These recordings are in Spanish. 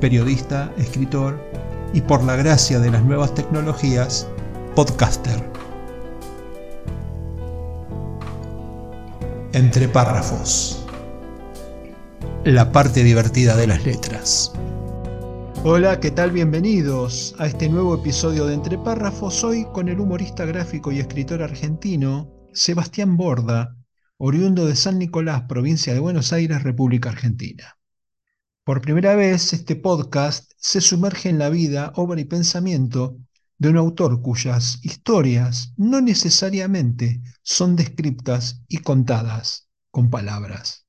periodista, escritor y por la gracia de las nuevas tecnologías, podcaster. Entre párrafos. La parte divertida de las letras. Hola, ¿qué tal? Bienvenidos a este nuevo episodio de Entre párrafos. Hoy con el humorista gráfico y escritor argentino Sebastián Borda, oriundo de San Nicolás, provincia de Buenos Aires, República Argentina. Por primera vez, este podcast se sumerge en la vida, obra y pensamiento de un autor cuyas historias no necesariamente son descriptas y contadas con palabras.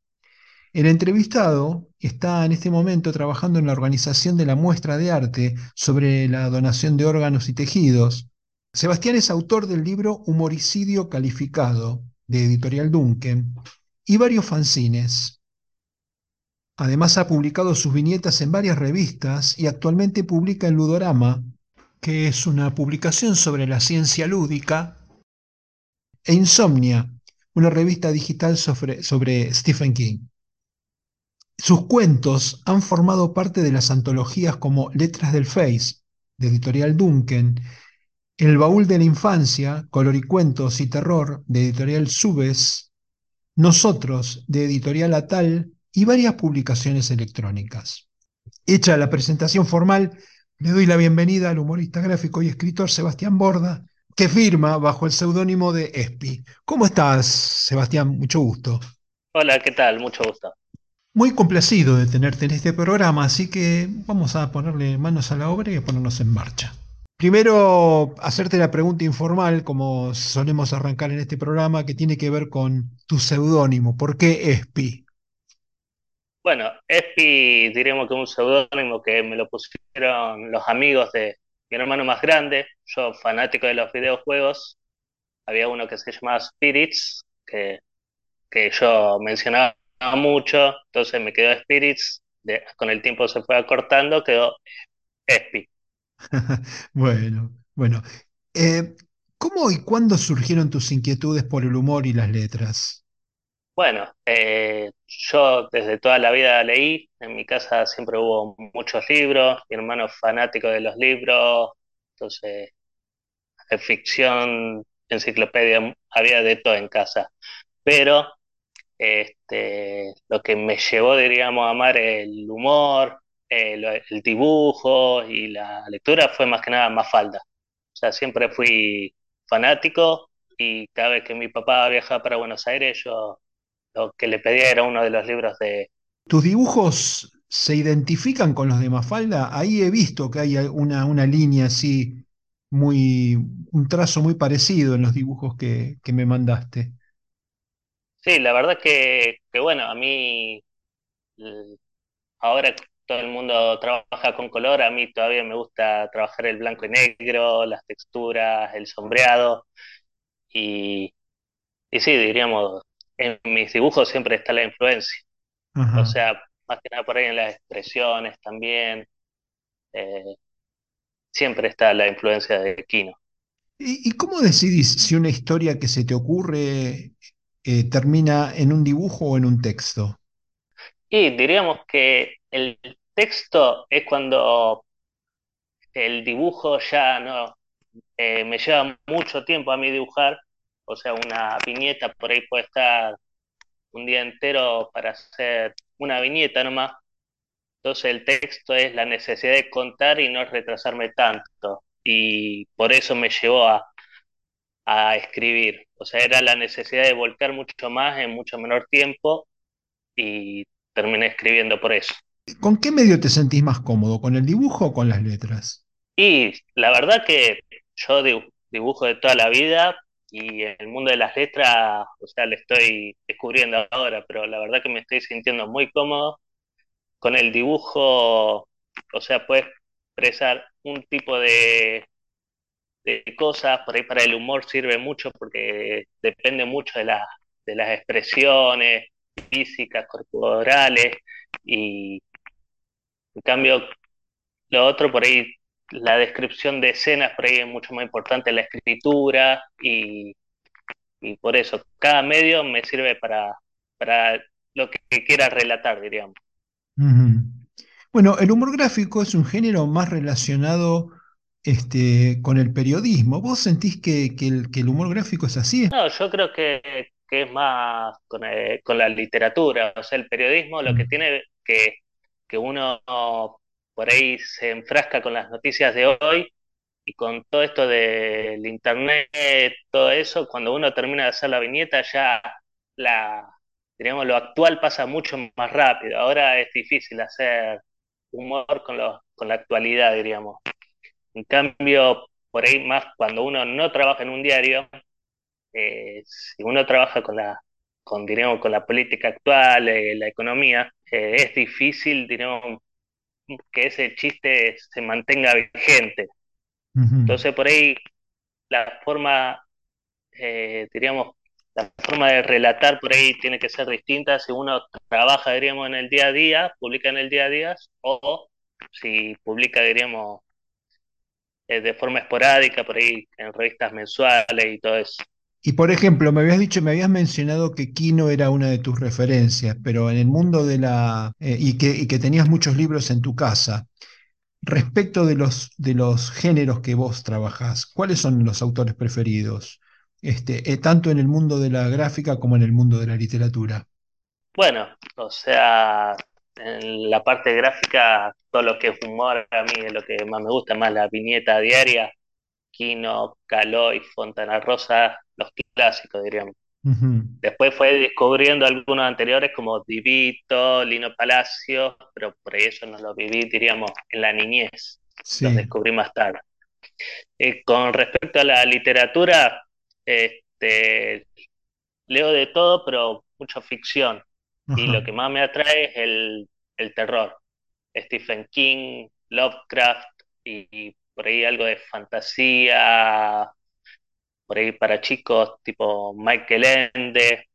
El entrevistado está en este momento trabajando en la organización de la muestra de arte sobre la donación de órganos y tejidos. Sebastián es autor del libro Humoricidio Calificado, de Editorial Duncan, y varios fanzines, Además ha publicado sus viñetas en varias revistas y actualmente publica en Ludorama, que es una publicación sobre la ciencia lúdica, e Insomnia, una revista digital sobre, sobre Stephen King. Sus cuentos han formado parte de las antologías como Letras del Face, de Editorial Duncan, El Baúl de la Infancia, Color y Cuentos y Terror, de Editorial Subes, Nosotros, de Editorial Atal, y varias publicaciones electrónicas. Hecha la presentación formal, le doy la bienvenida al humorista gráfico y escritor Sebastián Borda, que firma bajo el seudónimo de Espi. ¿Cómo estás, Sebastián? Mucho gusto. Hola, ¿qué tal? Mucho gusto. Muy complacido de tenerte en este programa, así que vamos a ponerle manos a la obra y a ponernos en marcha. Primero, hacerte la pregunta informal, como solemos arrancar en este programa, que tiene que ver con tu seudónimo. ¿Por qué Espi? Bueno, Espi diríamos que un seudónimo que me lo pusieron los amigos de mi hermano más grande, yo fanático de los videojuegos, había uno que se llamaba Spirits, que, que yo mencionaba mucho, entonces me quedó Spirits, con el tiempo se fue acortando, quedó Espi. bueno, bueno. Eh, ¿Cómo y cuándo surgieron tus inquietudes por el humor y las letras? Bueno, eh, yo desde toda la vida leí, en mi casa siempre hubo muchos libros, mi hermano fanático de los libros, entonces, de ficción, enciclopedia, había de todo en casa. Pero este, lo que me llevó, diríamos, a amar el humor, el, el dibujo y la lectura fue más que nada más falda. O sea, siempre fui fanático y cada vez que mi papá viajaba para Buenos Aires, yo lo que le pedía era uno de los libros de... ¿Tus dibujos se identifican con los de Mafalda? Ahí he visto que hay una, una línea así, muy, un trazo muy parecido en los dibujos que, me mandaste. Sí, la verdad que, que bueno, a mí ahora todo el mundo trabaja con color, a mí todavía me gusta trabajar el blanco y negro, las texturas, el sombreado, y, y sí, diríamos, en mis dibujos siempre está la influencia. O sea, más que nada por ahí en las expresiones también. Eh, siempre está la influencia de Kino. ¿Y, cómo decidís si una historia que se te ocurre eh, termina en un dibujo o en un texto? Y diríamos que el texto es cuando el dibujo ya no eh, me lleva mucho tiempo a mí dibujar o sea, una viñeta por ahí puede estar un día entero para hacer una viñeta nomás. Entonces el texto es la necesidad de contar y no retrasarme tanto. Y por eso me llevó a, a escribir. O sea, era la necesidad de volcar mucho más en mucho menor tiempo y terminé escribiendo por eso. ¿Con qué medio te sentís más cómodo? ¿Con el dibujo o con las letras? Y la verdad que yo dibujo de toda la vida, y en el mundo de las letras, o sea, le estoy descubriendo ahora, pero la verdad que me estoy sintiendo muy cómodo. Con el dibujo o sea, puedes expresar un tipo de, de cosas, por ahí para el humor sirve mucho porque depende mucho de, de las expresiones físicas, corporales, y en cambio, lo otro por ahí, la descripción de escenas por ahí es mucho más importante, la escritura, y, y por eso, cada medio me sirve para, para lo que quiera relatar, diríamos. Bueno, el humor gráfico es un género más relacionado este, con el periodismo. ¿Vos sentís que, el, humor gráfico es así? No, yo creo que, es más eh, con, la literatura. O sea, el periodismo lo que tiene que, que uno por ahí se enfrasca con las noticias de hoy y con todo esto del internet, todo eso, cuando uno termina de hacer la viñeta ya la, digamos, lo actual pasa mucho más rápido. Ahora es difícil hacer humor con, con la actualidad, diríamos. En cambio, por ahí más cuando uno no trabaja en un diario, eh, si uno trabaja con la, con, diríamos, con la política actual, eh, la economía, eh, es difícil, diríamos, que ese chiste se mantenga vigente. Entonces, por ahí, la forma, diríamos, la forma de relatar por ahí tiene que ser distinta si uno trabaja, diríamos, en el día a día, publica en el día a día, o si publica, diríamos, eh, de forma esporádica, por ahí en revistas mensuales y todo eso. Y por ejemplo, me habías dicho, me habías mencionado que Kino era una de tus referencias, pero en el mundo de la... Eh, y, que, y, que, tenías muchos libros en tu casa. Respecto de los, de los géneros que vos trabajás, ¿cuáles son los autores preferidos? Este, eh, tanto en el mundo de la gráfica como en el mundo de la literatura. Bueno, o sea, en la parte gráfica, todo lo que es humor a mí es lo que más me gusta, más la viñeta diaria, Kino, Caloy, Fontana Rosa, los clásicos, diríamos. Después fue descubriendo algunos anteriores como Divito, Lino Palacio, pero por eso no lo viví, diríamos, en la niñez. Los descubrí más tarde. Eh, con respecto a la literatura, este, leo de todo, pero mucha ficción. Y lo que más me atrae es el, terror. Stephen King, Lovecraft y, por ahí algo de fantasía, por ahí para chicos tipo Michael Ende,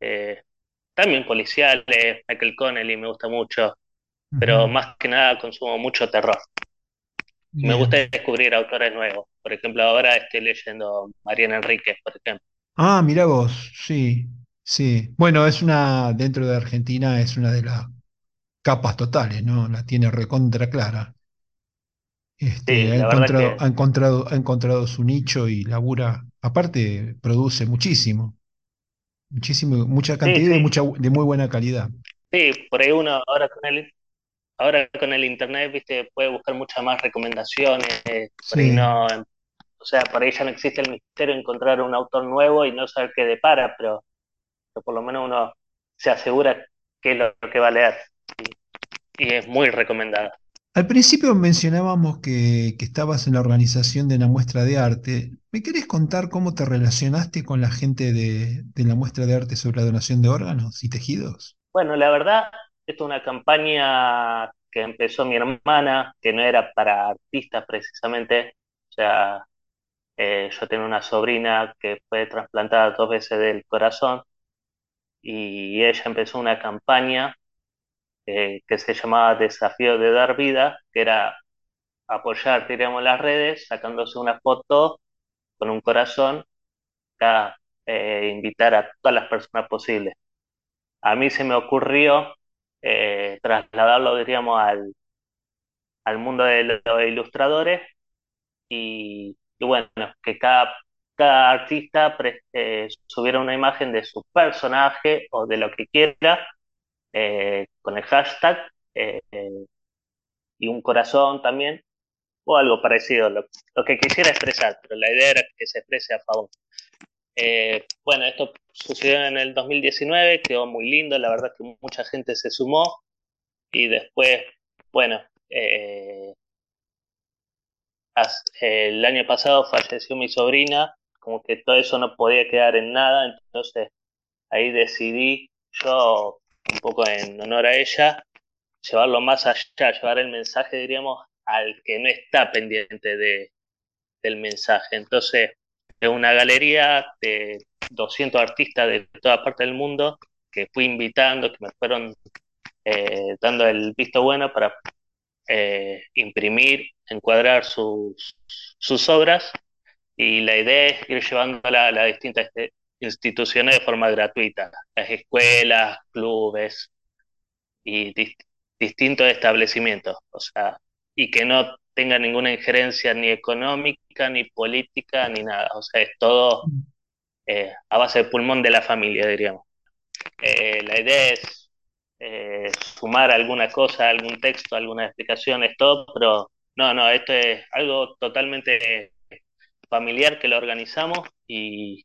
eh, también policiales, Michael Connelly me gusta mucho, pero más que nada consumo mucho terror. Me gusta descubrir autores nuevos. Por ejemplo, ahora estoy leyendo Mariana Enríquez, por ejemplo. Ah, mira vos, sí. Sí, bueno, es una, dentro de Argentina es una de las capas totales, ¿no? La tiene recontra clara. Este, ha encontrado, ha encontrado, ha encontrado su nicho y labura, aparte produce muchísimo, muchísimo, mucha cantidad y mucha, de muy buena calidad. Sí, por ahí uno ahora con el, ahora con el internet, viste, puede buscar muchas más recomendaciones, por ahí no, o sea, por ahí ya no existe el misterio de encontrar un autor nuevo y no saber qué depara, pero por lo menos uno se asegura qué es lo que va a leer. Y, es muy recomendada. Al principio mencionábamos que, estabas en la organización de una muestra de arte. ¿Me querés contar cómo te relacionaste con la gente de, la muestra de arte sobre la donación de órganos y tejidos? Bueno, la verdad, esto es una campaña que empezó mi hermana, que no era para artistas precisamente. O sea, eh, yo tengo una sobrina que fue trasplantada dos veces del corazón y ella empezó una campaña eh, que se llamaba Desafío de Dar Vida, que era apoyar, diríamos, las redes, sacándose una foto con un corazón, para eh, invitar a todas las personas posibles. A mí se me ocurrió eh, trasladarlo, diríamos, al, al mundo de los ilustradores y, bueno, que cada cada artista subiera una imagen de su personaje o de lo que quiera eh, con el hashtag eh, y un corazón también o algo parecido, lo, que quisiera expresar, pero la idea era que se exprese a favor. bueno, esto sucedió en el 2019, quedó muy lindo, la verdad que mucha gente se sumó y después, bueno, el año pasado falleció mi sobrina como que todo eso no podía quedar en nada, entonces ahí decidí yo, un poco en honor a ella, llevarlo más allá, llevar el mensaje, diríamos, al que no está pendiente de, del mensaje. Entonces, es una galería de 200 artistas de toda parte del mundo que fui invitando, que me fueron eh, dando el visto bueno para eh, imprimir, encuadrar sus, sus obras y la idea es ir llevándola a las distintas instituciones de forma gratuita, las escuelas, clubes y distintos establecimientos, o sea, y que no tenga ninguna injerencia ni económica, ni política, ni nada, o sea, es todo eh, a base de pulmón de la familia, diríamos. Eh, la idea es eh, sumar alguna cosa, algún texto, algunas explicaciones, todo, pero no, no, esto es algo totalmente familiar que lo organizamos y,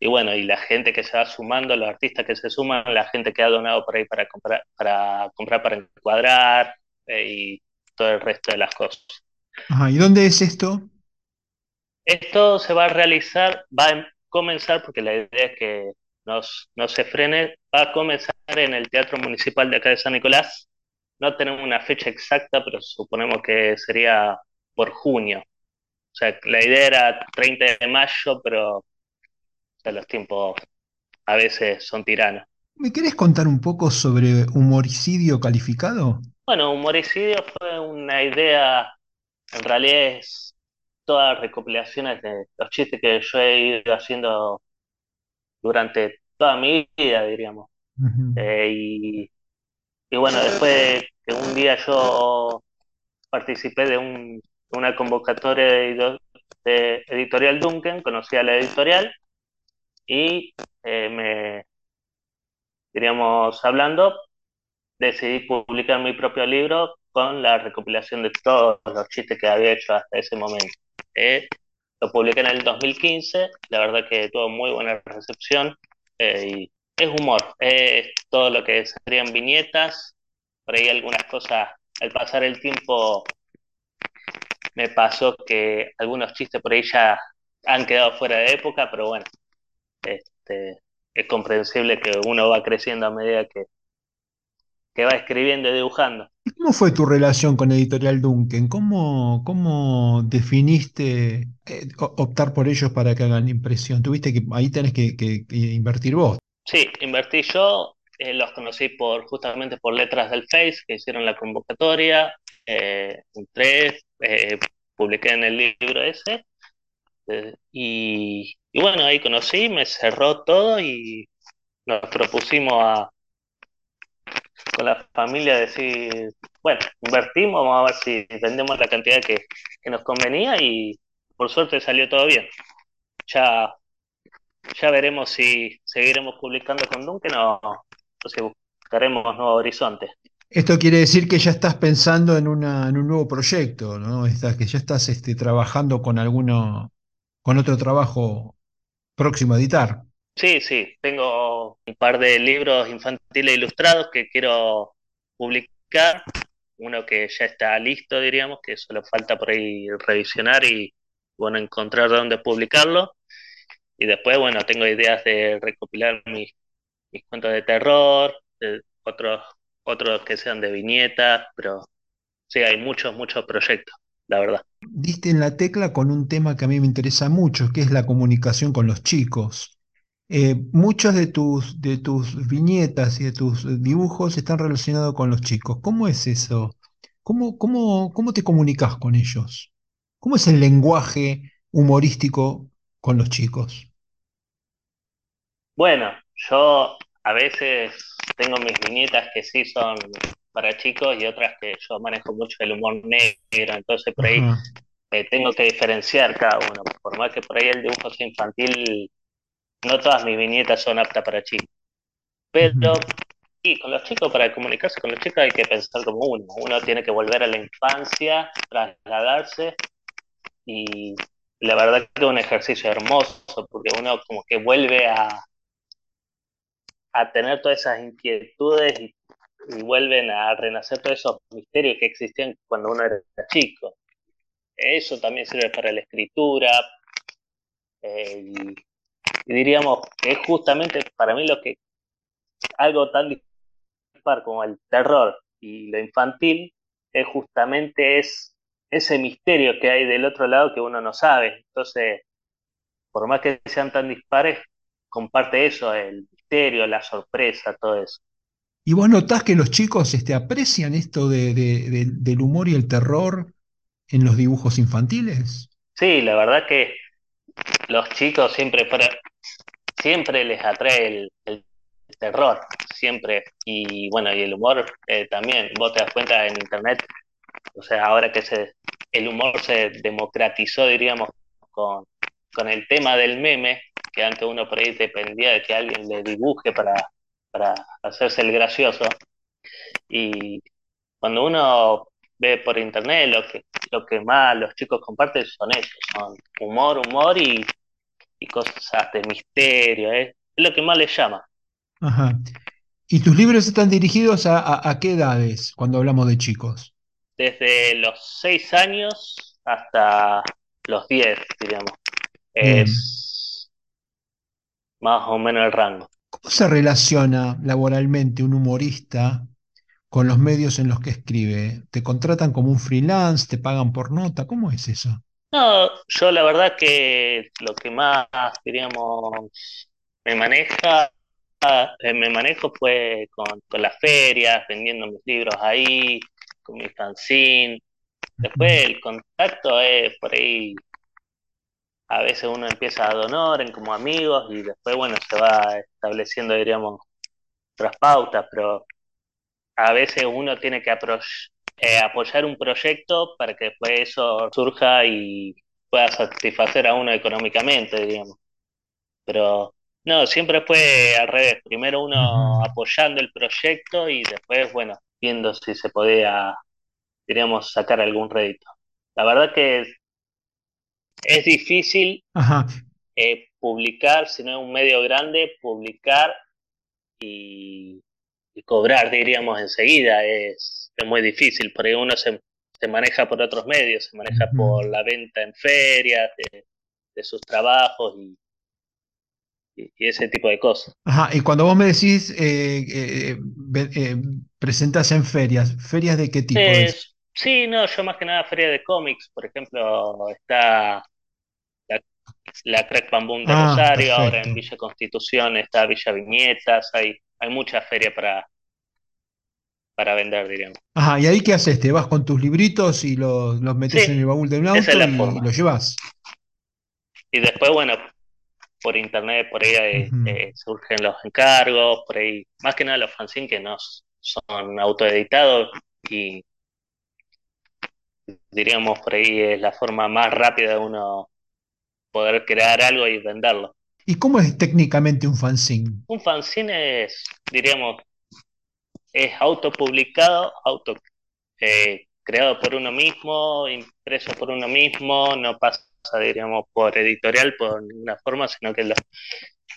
y bueno, y la gente que se va sumando, los artistas que se suman, la gente que ha donado por ahí para comprar, para comprar para encuadrar eh, y todo el resto de las cosas. Ajá, ¿y dónde es esto? Esto se va a realizar, va a comenzar, porque la idea es que nos, no se frene, va a comenzar en el Teatro Municipal de acá de San Nicolás. No tenemos una fecha exacta, pero suponemos que sería por junio. O sea, la idea era 30 de mayo, pero los tiempos a veces son tiranos. ¿Me querés contar un poco sobre humoricidio calificado? Bueno, humoricidio fue una idea, en realidad es todas las recopilaciones de los chistes que yo he ido haciendo durante toda mi vida, diríamos. Eh, y, y, bueno, después que un día yo participé de un, una convocatoria de, de Editorial Duncan, conocí a la editorial y eh, me, diríamos, hablando, decidí publicar mi propio libro con la recopilación de todos los chistes que había hecho hasta ese momento. Eh, lo publiqué en el 2015, la verdad que tuvo muy buena recepción eh, y es humor, es todo lo que serían viñetas, por ahí algunas cosas, al pasar el tiempo me pasó que algunos chistes por ahí ya han quedado fuera de época, pero bueno, este, es comprensible que uno va creciendo a medida que, que va escribiendo y dibujando. ¿Cómo fue tu relación con Editorial Duncan? ¿Cómo, cómo definiste eh, optar por ellos para que hagan impresión? Tuviste que ahí tenés que, invertir vos. Sí, invertí yo, eh, los conocí por justamente por letras del Face que hicieron la convocatoria, eh, entré, eh, publiqué en el libro ese y, y bueno, ahí conocí, me cerró todo y nos propusimos a, con la familia decir, bueno, invertimos, vamos a ver si vendemos la cantidad que, nos convenía y por suerte salió todo bien. Ya, ya veremos si seguiremos publicando con Duncan o, si buscaremos nuevos horizontes. Esto quiere decir que ya estás pensando en, una, en un nuevo proyecto, ¿no? que ya estás este, trabajando con alguno, con otro trabajo próximo a editar. Sí, sí, tengo un par de libros infantiles ilustrados que quiero publicar, uno que ya está listo, diríamos, que solo falta por ahí revisionar y, bueno, encontrar dónde publicarlo. Y después, bueno, tengo ideas de recopilar mis, cuentos de terror, otros, otros que sean de viñetas, pero sí, hay muchos, muchos proyectos, la verdad. Diste en la tecla con un tema que a mí me interesa mucho, que es la comunicación con los chicos. Eh, muchas de tus, de tus viñetas y de tus dibujos están relacionados con los chicos. ¿Cómo es eso? ¿Cómo, cómo, cómo te comunicas con ellos? ¿Cómo es el lenguaje humorístico con los chicos? Bueno, yo a veces tengo mis viñetas que sí son para chicos y otras que yo manejo mucho el humor negro, entonces por ahí eh, tengo que diferenciar cada uno. Por más que por ahí el dibujo sea infantil, no todas mis viñetas son aptas para chicos. Pero, y con los chicos, para comunicarse con los chicos hay que pensar como uno. Uno tiene que volver a la infancia, trasladarse y la verdad que es un ejercicio hermoso porque uno como que vuelve a, a tener todas esas inquietudes y y vuelven a renacer todos esos misterios que existían cuando uno era chico. Eso también sirve para la escritura. Eh, y, diríamos que es justamente para mí lo que algo tan dispar como el terror y lo infantil es justamente es ese misterio que hay del otro lado que uno no sabe. Entonces, por más que sean tan dispares, comparte eso, el misterio, la sorpresa, todo eso. ¿Y vos notás que los chicos este, aprecian esto de, del humor y el terror en los dibujos infantiles? Sí, la verdad que los chicos siempre, siempre les atrae el, terror, siempre. Y bueno, y el humor eh, también. Vos te das cuenta en internet, o sea, ahora que se, el humor se democratizó, diríamos, con, el tema del meme, que antes uno por ahí dependía de que alguien le dibuje para, para hacerse el gracioso. Y cuando uno ve por internet, lo que, lo que más los chicos comparten son eso, son humor, humor y, cosas de misterio, ¿eh? es lo que más les llama. Ajá. ¿Y tus libros están dirigidos a, qué edades cuando hablamos de chicos? Desde los 6 años hasta los 10, diríamos. Es más o menos el rango. ¿Cómo se relaciona laboralmente un humorista con los medios en los que escribe? ¿Te contratan como un freelance? ¿Te pagan por nota? ¿Cómo es eso? No, yo la verdad que lo que más, diríamos, me maneja, eh, me manejo fue con, las ferias, vendiendo mis libros ahí, con mi fanzine. Después el contacto es por ahí a veces uno empieza a donar en como amigos y después, bueno, se va estableciendo, diríamos, otras pautas, pero a veces uno tiene que eh, apoyar un proyecto para que después eso surja y pueda satisfacer a uno económicamente, diríamos. Pero no, siempre fue al revés. Primero uno apoyando el proyecto y después, bueno, viendo si se podía, diríamos, sacar algún rédito. La verdad que es difícil eh, publicar, si no es un medio grande, publicar y, cobrar, diríamos, enseguida. Es, es, muy difícil, porque uno se, maneja por otros medios, se maneja por la venta en ferias, de, sus trabajos y, ese tipo de cosas. Ajá, y cuando vos me decís eh, eh, eh presentas en ferias, ¿ferias de qué tipo? Es? Sí, no, yo más que nada feria de cómics, por ejemplo, está la, la Crack Bamboo de ah, Rosario, ahora en Villa Constitución está Villa Viñetas, hay, hay mucha feria para, para vender, diríamos. Ajá, ¿y ahí qué haces? ¿Te vas con tus libritos y los, los metes en el baúl de un auto y, los llevas? Y después, bueno, por internet, por ahí eh, eh, surgen los encargos, por ahí, más que nada los fanzines que no son autoeditados y diríamos por ahí es la forma más rápida de uno poder crear algo y venderlo. ¿Y cómo es técnicamente un fanzine? Un fanzine es, diríamos, es autopublicado, auto eh, creado por uno mismo, impreso por uno mismo, no pasa, diríamos, por editorial por ninguna forma, sino que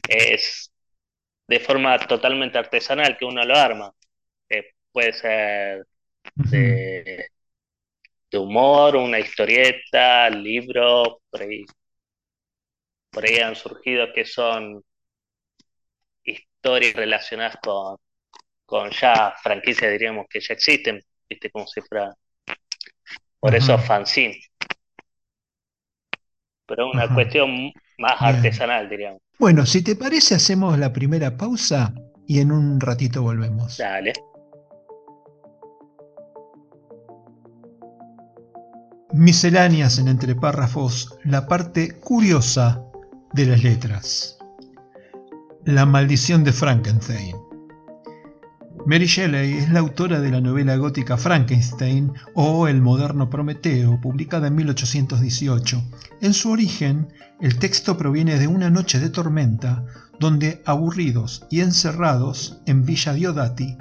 es de forma totalmente artesanal que uno lo arma. Eh, puede ser de, de humor, una historieta, libros, por ahí, por ahí han surgido que son historias relacionadas con, con ya franquicias, diríamos, que ya existen, viste, como si fuera, por eso fanzine. Pero una cuestión más artesanal, diríamos. Bueno, si te parece, hacemos la primera pausa y en un ratito volvemos. Dale. Misceláneas en entre párrafos, la parte curiosa de las letras. La maldición de Frankenstein. Mary Shelley es la autora de la novela gótica Frankenstein o El moderno Prometeo, publicada en 1818. En su origen, el texto proviene de una noche de tormenta donde, aburridos y encerrados en Villa Diodati,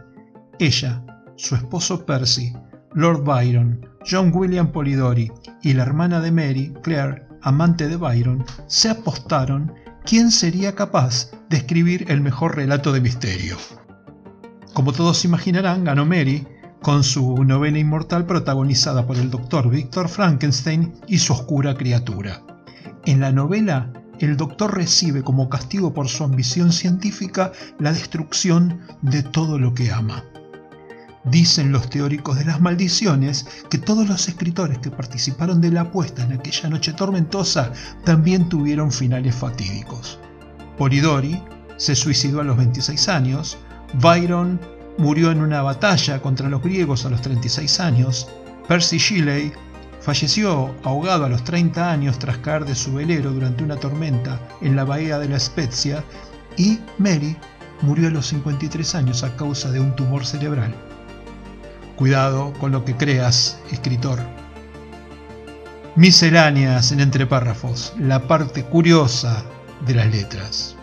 ella, su esposo Percy, Lord Byron, John William Polidori y la hermana de Mary, Claire, amante de Byron, se apostaron quién sería capaz de escribir el mejor relato de misterio. Como todos imaginarán, ganó Mary con su novela inmortal protagonizada por el doctor Victor Frankenstein y su oscura criatura. En la novela, el doctor recibe como castigo por su ambición científica la destrucción de todo lo que ama. Dicen los teóricos de las maldiciones que todos los escritores que participaron de la apuesta en aquella noche tormentosa también tuvieron finales fatídicos. Polidori se suicidó a los 26 años, Byron murió en una batalla contra los griegos a los 36 años, Percy Shelley falleció ahogado a los 30 años tras caer de su velero durante una tormenta en la bahía de la Spezia y Mary murió a los 53 años a causa de un tumor cerebral. Cuidado con lo que creas, escritor. Misceláneas en entre párrafos, la parte curiosa de las letras.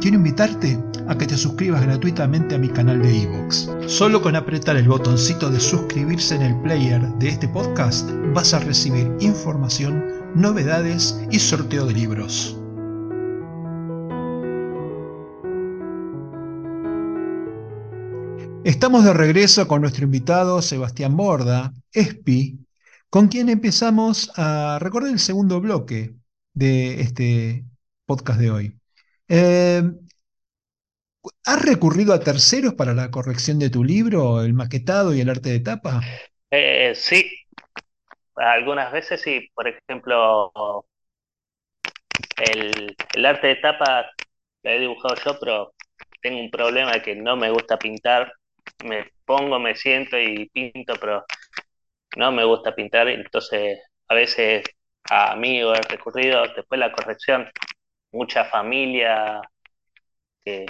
quiero invitarte a que te suscribas gratuitamente a mi canal de iVoox. Solo con apretar el botoncito de suscribirse en el player de este podcast vas a recibir información, novedades y sorteo de libros. Estamos de regreso con nuestro invitado Sebastián Borda, ESPI, con quien empezamos a recordar el segundo bloque de este podcast de hoy. Eh, ¿Has recurrido a terceros para la corrección de tu libro, el maquetado y el arte de tapa? Eh, sí, algunas veces sí. Por ejemplo, el, arte de tapa lo he dibujado yo, pero tengo un problema de que no me gusta pintar. Me pongo, me siento y pinto, pero no me gusta pintar. Entonces, a veces a amigos he recurrido. Después la corrección mucha familia, que,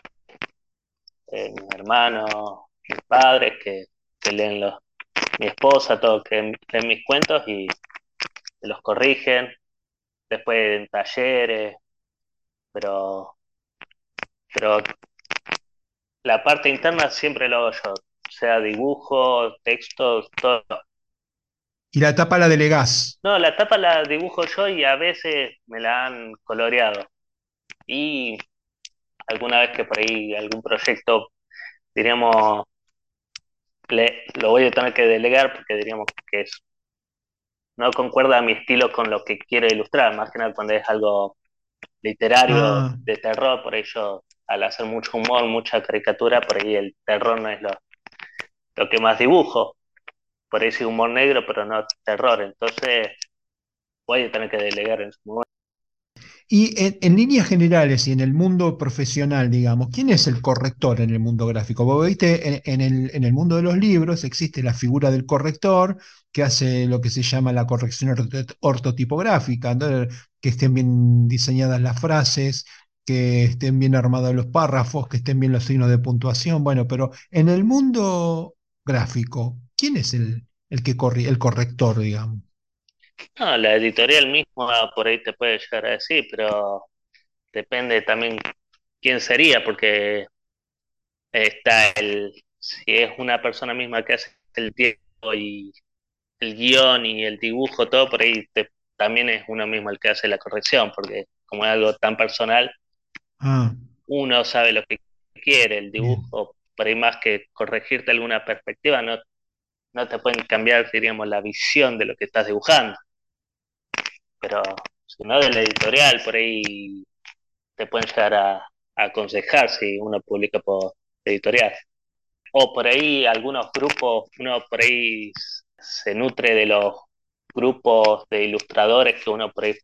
eh, mis hermanos, mis padres, que, leen los, mi esposa, todo, que leen mis cuentos y los corrigen, después en talleres, pero, pero la parte interna siempre lo hago yo, sea dibujo, texto, todo. ¿Y la tapa la delegás? No, la tapa la dibujo yo y a veces me la han coloreado y alguna vez que por ahí algún proyecto, diríamos, le, lo voy a tener que delegar porque diríamos que es, no concuerda a mi estilo con lo que quiero ilustrar, más que nada cuando es algo literario, ah. de terror, por ello al hacer mucho humor, mucha caricatura, por ahí el terror no es lo, lo que más dibujo. Por ahí sí humor negro, pero no terror. Entonces voy a tener que delegar en su momento. Y en, líneas generales y en el mundo profesional, digamos, ¿quién es el corrector en el mundo gráfico? Vos viste, en, el, en, el, mundo de los libros existe la figura del corrector que hace lo que se llama la corrección ortotipográfica, que estén bien diseñadas las frases, que estén bien armados los párrafos, que estén bien los signos de puntuación. Bueno, pero en el mundo gráfico, ¿quién es el, el, que corre, el corrector, digamos? No, la editorial misma por ahí te puede llegar a decir, pero depende también quién sería, porque está el, si es una persona misma que hace el tiempo y el guion y el dibujo, todo por ahí también es uno mismo el que hace la corrección, porque como es algo tan personal, ah. uno sabe lo que quiere, el dibujo, por ahí más que corregirte alguna perspectiva, no, no te pueden cambiar, diríamos, la visión de lo que estás dibujando pero si no del editorial, por ahí te pueden llegar a, aconsejar si uno publica por editorial. O por ahí algunos grupos, uno por ahí se nutre de los grupos de ilustradores que uno por ahí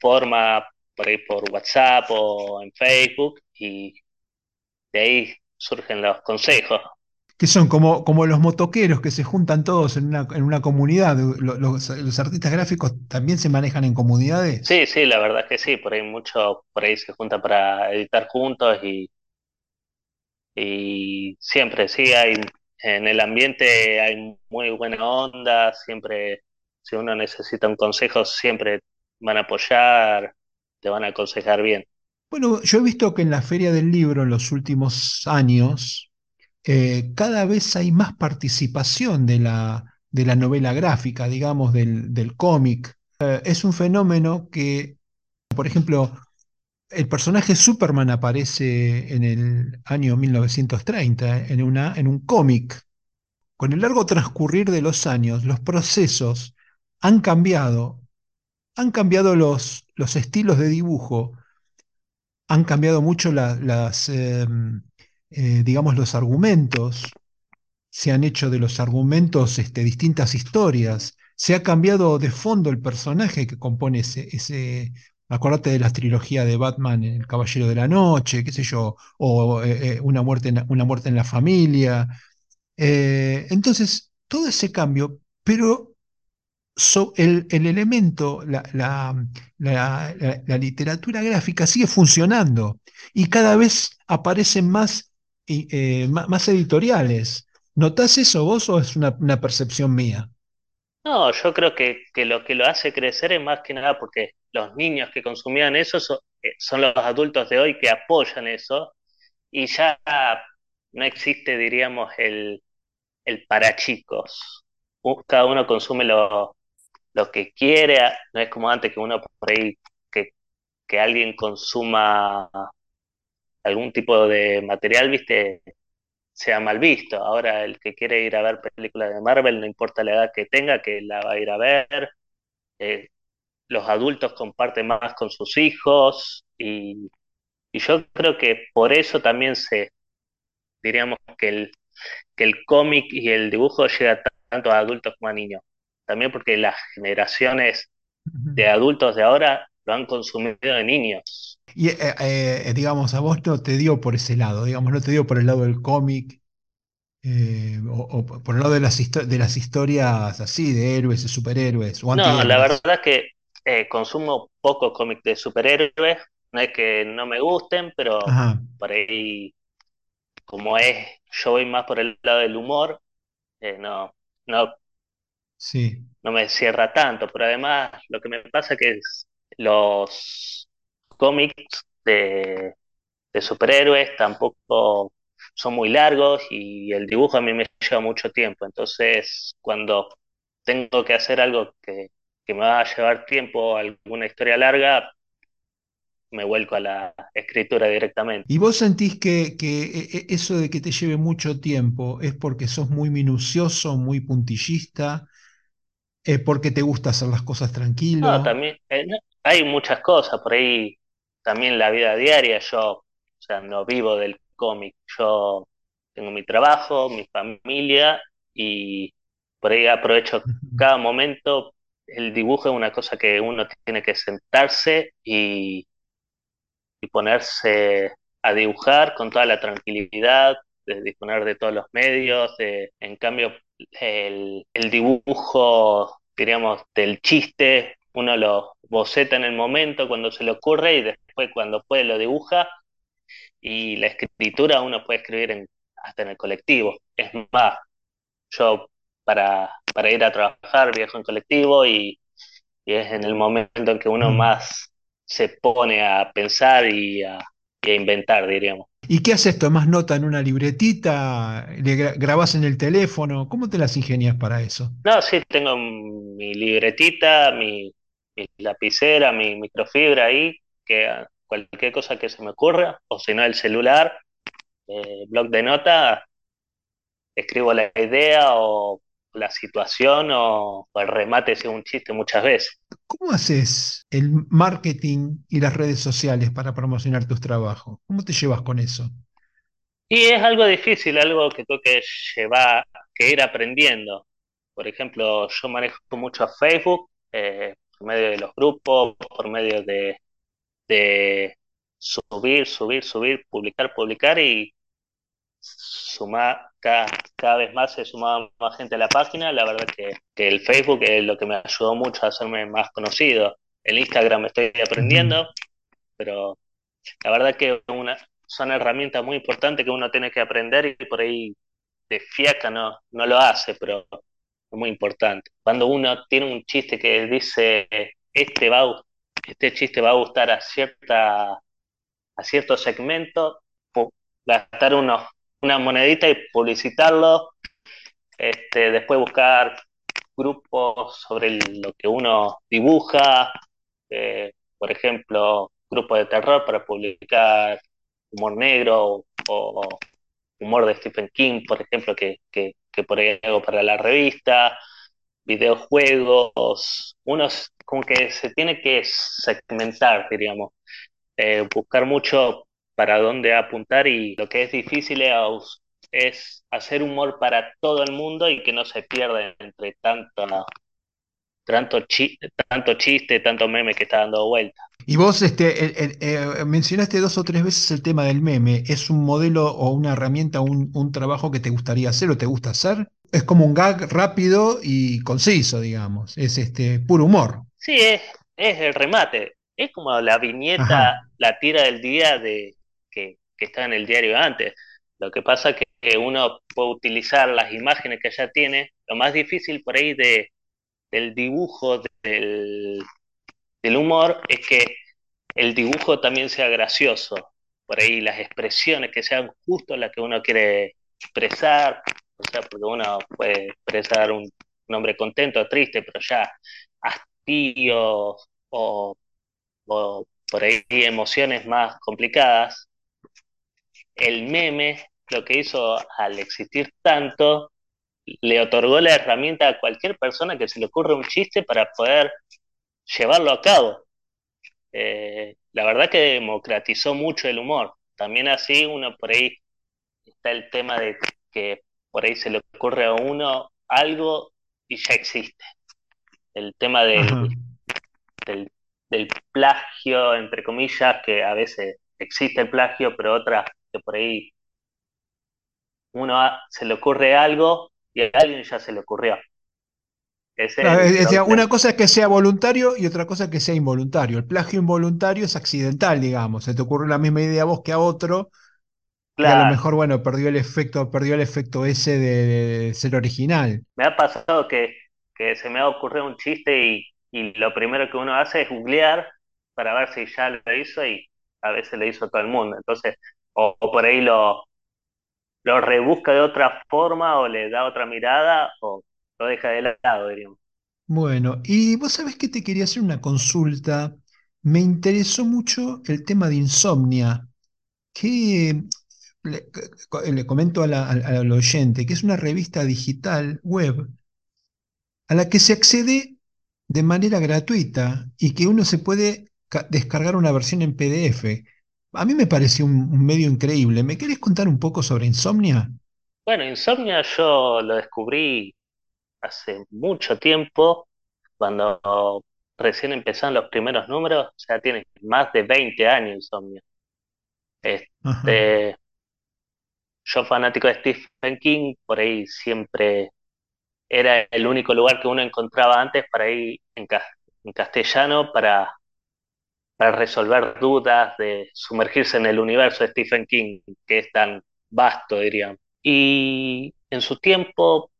forma por ahí por WhatsApp o en Facebook y de ahí surgen los consejos que son como, como los motoqueros que se juntan todos en una, en una comunidad. Los, artistas gráficos también se manejan en comunidades. Sí, sí, la verdad que sí, por ahí muchos por ahí se juntan para editar juntos y, y siempre sí hay en el ambiente hay muy buena onda, siempre si uno necesita un consejo siempre van a apoyar, te van a aconsejar bien. Bueno, yo he visto que en la Feria del Libro en los últimos años eh, cada vez hay más participación de la, de la novela gráfica, digamos, del, cómic. Eh, es un fenómeno que, por ejemplo, el personaje Superman aparece en el año 1930 en, una, en un cómic con el largo transcurrir de los años, los procesos han cambiado, han cambiado los, los estilos de dibujo, han cambiado mucho las, em, eh, digamos, los argumentos, se han hecho de los argumentos este, distintas historias, se ha cambiado de fondo el personaje que compone ese, ese acordate de la trilogía de Batman, El Caballero de la Noche, qué sé yo, o eh, eh, una, muerte en, una muerte en la familia. Entonces, todo ese cambio, pero el, elemento, la, literatura gráfica sigue funcionando y cada vez aparecen más, más editoriales. ¿Notás eso vos o es una, percepción mía? No, yo creo que, lo que lo hace crecer es más que nada porque los niños que consumían eso eh, son, los adultos de hoy que apoyan eso y ya no existe, diríamos, el, el para chicos. Cada uno consume lo, lo que quiere, no es como antes que uno por ahí, que, que alguien consuma algún tipo de material, viste, sea mal visto. Ahora el que quiere ir a ver películas de Marvel, no importa la edad que tenga, que la va a ir a ver. Eh, los adultos comparten más con sus hijos y, yo creo que por eso también se, diríamos que el, que el cómic y el dibujo llega tanto a adultos como a niños. También porque las generaciones de adultos de ahora lo han consumido de niños. Y eh, eh, digamos, a vos no te dio por ese lado, digamos, no te dio por el lado del cómic, eh, o, por el lado de las, de las historias así, de héroes, de superhéroes. no, la verdad es que consumo poco cómic de superhéroes, no es que no me gusten, pero por ahí, como es, yo voy más por el lado del humor, no, no, sí. no me cierra tanto, pero además lo que me pasa es que los cómics de, superhéroes tampoco son muy largos y el dibujo a mí me lleva mucho tiempo. Entonces, cuando tengo que hacer algo que, me va a llevar tiempo, alguna historia larga, me vuelco a la escritura directamente. ¿Y vos sentís que, que, e, e, eso de que te lleve mucho tiempo es porque sos muy minucioso, muy puntillista? ¿Es porque te gusta hacer las cosas tranquilo? No, también eh, hay muchas cosas. Por ahí también la vida diaria, yo, o sea, no vivo del cómic, yo tengo mi trabajo, mi familia y por ahí aprovecho cada momento. El dibujo es una cosa que uno tiene que sentarse y, y ponerse a dibujar con toda la tranquilidad, de disponer de todos los medios. De, en cambio, el, el dibujo, diríamos, del chiste, uno lo boceta en el momento cuando se le ocurre y después cuando puede lo dibuja y la escritura uno puede escribir hasta en el colectivo. Es más, yo para, para ir a trabajar viajo en colectivo y, es en el momento en que uno mm. más se pone a pensar y a, inventar, diríamos. ¿Y qué haces? ¿Tomás nota en una libretita? ¿Le grabás en el teléfono? ¿Cómo te las ingenias para eso? No, sí, tengo mi libretita, mi, mi lapicera, mi microfibra ahí, que cualquier cosa que se me ocurra, o si no el celular, eh, blog de nota, escribo la idea o la situación o, el remate si un chiste muchas veces. ¿Cómo haces el marketing y las redes sociales para promocionar tus trabajos? ¿Cómo te llevas con eso? Y es algo difícil, algo que tengo que llevar, que ir aprendiendo. Por ejemplo, yo manejo mucho Facebook, eh, por medio de los grupos, por medio de, subir, subir, subir, publicar, publicar y sumar, cada, cada vez más se sumaba más gente a la página. La verdad que, que el Facebook es lo que me ayudó mucho a hacerme más conocido. El Instagram estoy aprendiendo, pero la verdad que una, son herramientas muy importantes que uno tiene que aprender y por ahí de fiaca no, no lo hace, pero muy importante. Cuando uno tiene un chiste que dice, este, va, este chiste va a gustar a, cierta, a cierto segmento, gastar unos, una monedita y publicitarlo, este, después buscar grupos sobre lo que uno dibuja, eh, por ejemplo, grupos de terror para publicar humor negro o, humor de Stephen King, por ejemplo, que, que por ahí hago para la revista, videojuegos, unos como que se tiene que segmentar, diríamos, eh, buscar mucho para dónde apuntar y lo que es difícil es, hacer humor para todo el mundo y que no se pierda entre tanto, tanto, tanto chiste, tanto meme que está dando vuelta. Y vos este, eh, mencionaste dos o tres veces el tema del meme. ¿Es un modelo o una herramienta, un, un trabajo que te gustaría hacer o te gusta hacer? Es como un gag rápido y conciso, digamos. Es este puro humor. Sí, es, es el remate. Es como la viñeta, la tira del día de que, que está en el diario antes. Lo que pasa es que uno puede utilizar las imágenes que ya tiene. Lo más difícil por ahí de, del dibujo, del, del humor, es que el dibujo también sea gracioso. Por ahí las expresiones que sean justo las que uno quiere expresar. O sea, porque uno puede expresar un, nombre contento triste, pero ya hastío o, o por ahí emociones más complicadas, el meme lo que hizo al existir tanto, le otorgó la herramienta a cualquier persona que se le ocurra un chiste para poder llevarlo a cabo. Eh, la verdad que democratizó mucho el humor. También así uno por ahí está el tema de que por ahí se le ocurre a uno algo y ya existe. El tema del, del, del plagio, entre comillas, que a veces existe el plagio, pero otras que por ahí uno se le ocurre algo y a alguien ya se le ocurrió. Una cosa es que sea voluntario y otra cosa es que sea involuntario. El plagio involuntario es accidental, digamos. Se te ocurre la misma idea a vos que a otro. Y a lo mejor, bueno, perdió el efecto, perdió el efecto ese de, ser original. Me ha pasado que, se me ha ocurrido un chiste y, y, lo primero que uno hace es googlear para ver si ya lo hizo y a veces lo hizo todo el mundo. Entonces, o, por ahí lo, lo rebusca de otra forma o le da otra mirada o lo deja de lado, diríamos. Bueno, y vos sabés que te quería hacer una consulta. Me interesó mucho el tema de insomnia, que le, comento al oyente, que es una revista digital web a la que se accede de manera gratuita y que uno se puede descargar una versión en PDF. A mí me pareció un, medio increíble. ¿Me querés contar un poco sobre Insomnia? Bueno, Insomnia yo lo descubrí hace mucho tiempo, cuando recién empezaron los primeros números, o sea, tiene más de 20 años Insomnia. Este, yo fanático de Stephen King, por ahí siempre era el único lugar que uno encontraba antes para ir en castellano para para resolver dudas, de sumergirse en el universo de Stephen King, que es tan vasto, diríamos. Y en su tiempo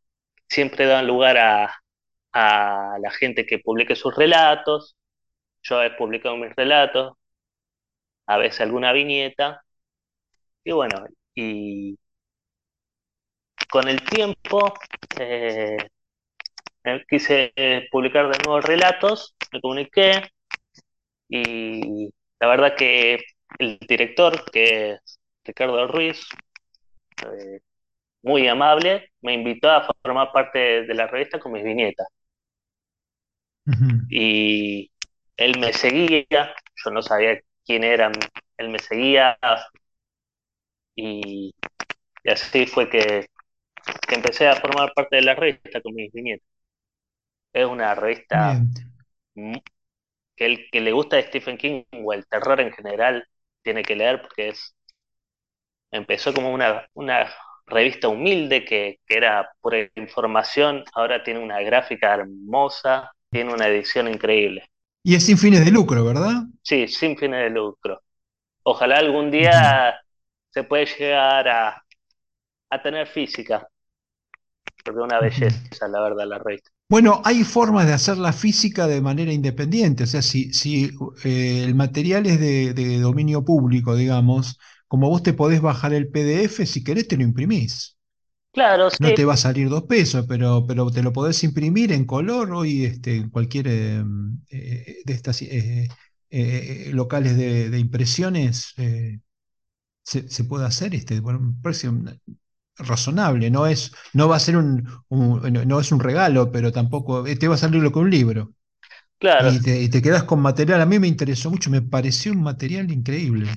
siempre dan lugar a, a la gente que publique sus relatos. Yo he publicado mis relatos, a veces alguna viñeta. Y bueno, y con el tiempo eh, quise publicar de nuevo relatos, me comuniqué, y la verdad que el director, que es Ricardo Ruiz, eh, muy amable, me invitó a formar parte de la revista con mis viñetas. Y él me seguía, yo no sabía quién era, él me seguía y, así fue que, empecé a formar parte de la revista con mis viñetas. Es una revista que el que le gusta de Stephen King o el terror en general tiene que leer porque es empezó como una, una revista humilde que, era por información, ahora tiene una gráfica hermosa, tiene una edición increíble. Y es sin fines de lucro, ¿verdad? Sí, sin fines de lucro. Ojalá algún día se pueda llegar a, a tener física, porque una belleza, la verdad, la revista. Bueno, hay formas de hacer la física de manera independiente, o sea, si, si eh, el material es de, dominio público, digamos, como vos te podés bajar el PDF, si querés te lo imprimís. Claro, No te va a salir dos pesos, pero, pero te lo podés imprimir en color hoy este, en cualquier eh, eh, de estas locales de, impresiones se, puede hacer este, bueno, razonable, no es, no va a ser un, no es un regalo, pero tampoco te va a salir lo que un libro. Claro. Y te, y te quedas con material. A mí me interesó mucho, me pareció un material increíble.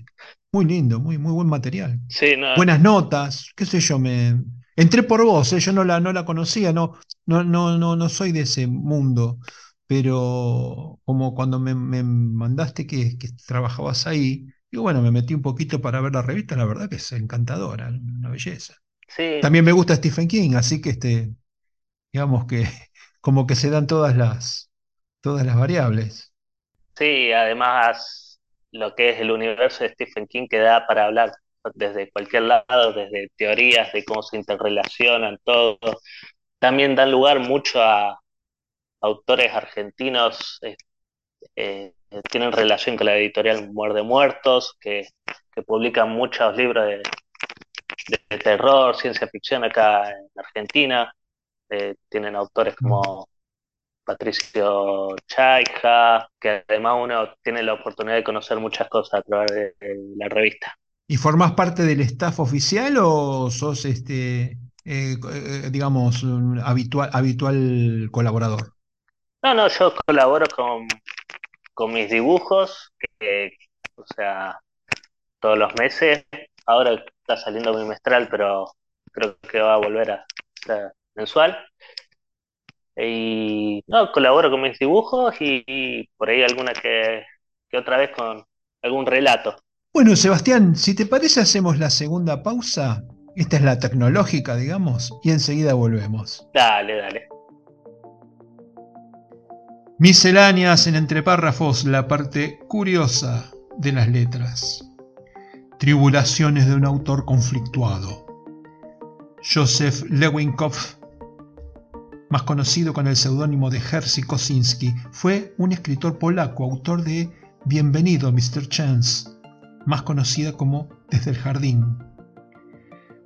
Muy lindo, muy, muy buen material. Sí, no. Buenas notas, qué sé yo, me entré por vos, ¿eh? yo no la, no la conocía, no, no, no, no, no soy de ese mundo, pero como cuando me, me mandaste que, que, trabajabas ahí, digo, bueno, me metí un poquito para ver la revista, la verdad que es encantadora, una belleza. Sí. También me gusta Stephen King, así que este, digamos que como que se dan todas las, todas las variables. Sí, además lo que es el universo de Stephen King que da para hablar desde cualquier lado, desde teorías de cómo se interrelacionan todo. También dan lugar mucho a autores argentinos, eh, eh, tienen relación con la editorial Muerde Muertos, que, que publican muchos libros de, de, terror, ciencia ficción acá en Argentina. Eh, tienen autores como Patricio Chaija, que además uno tiene la oportunidad de conocer muchas cosas a través de, la revista. ¿Y formás parte del staff oficial o sos, este, eh, eh, digamos, un habitual, habitual colaborador? No, no, yo colaboro con, con mis dibujos, o sea, todos los meses. Ahora está saliendo mi mestral, pero creo que va a volver a ser mensual. Y no, colaboro con mis dibujos y, por ahí alguna que, que, otra vez con algún relato. Bueno, Sebastián, si te parece hacemos la segunda pausa. Esta es la tecnológica, digamos, y enseguida volvemos. Dale, dale. Misceláneas en entre párrafos, la parte curiosa de las letras. Tribulaciones de un autor conflictuado. Joseph Lewinkoff más conocido con el seudónimo de Jerzy Kosinski, fue un escritor polaco, autor de Bienvenido, Mr. Chance, más conocida como Desde el Jardín.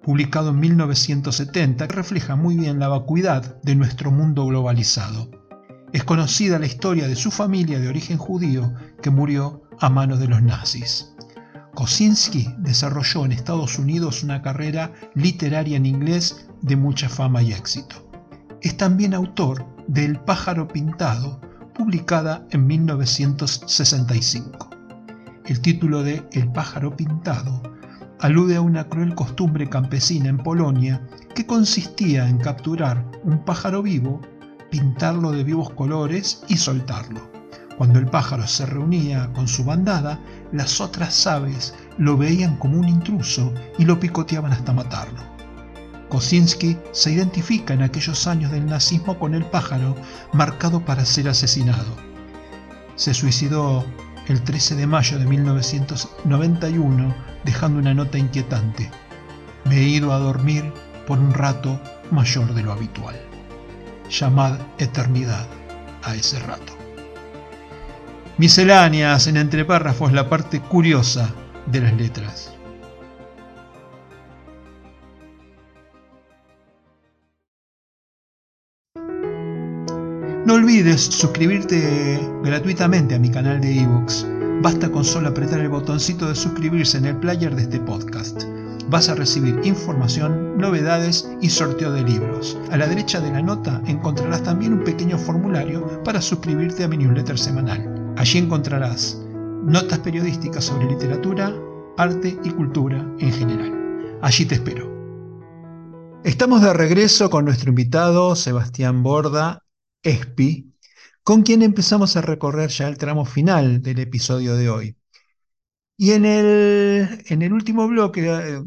Publicado en 1970, refleja muy bien la vacuidad de nuestro mundo globalizado. Es conocida la historia de su familia de origen judío que murió a manos de los nazis. Kosinski desarrolló en Estados Unidos una carrera literaria en inglés de mucha fama y éxito es también autor de El pájaro pintado, publicada en 1965. El título de El pájaro pintado alude a una cruel costumbre campesina en Polonia que consistía en capturar un pájaro vivo, pintarlo de vivos colores y soltarlo. Cuando el pájaro se reunía con su bandada, las otras aves lo veían como un intruso y lo picoteaban hasta matarlo. Kosinski se identifica en aquellos años del nazismo con el pájaro marcado para ser asesinado. Se suicidó el 13 de mayo de 1991 dejando una nota inquietante. Me he ido a dormir por un rato mayor de lo habitual. Llamad eternidad a ese rato. Misceláneas en entre párrafos la parte curiosa de las letras. No olvides suscribirte gratuitamente a mi canal de iVoox. Basta con solo apretar el botoncito de suscribirse en el player de este podcast. Vas a recibir información, novedades y sorteo de libros. A la derecha de la nota encontrarás también un pequeño formulario para suscribirte a mi newsletter semanal. Allí encontrarás notas periodísticas sobre literatura, arte y cultura en general. Allí te espero. Estamos de regreso con nuestro invitado Sebastián Borda, Espi, con quien empezamos a recorrer ya el tramo final del episodio de hoy. Y en el, en el último bloque, eh,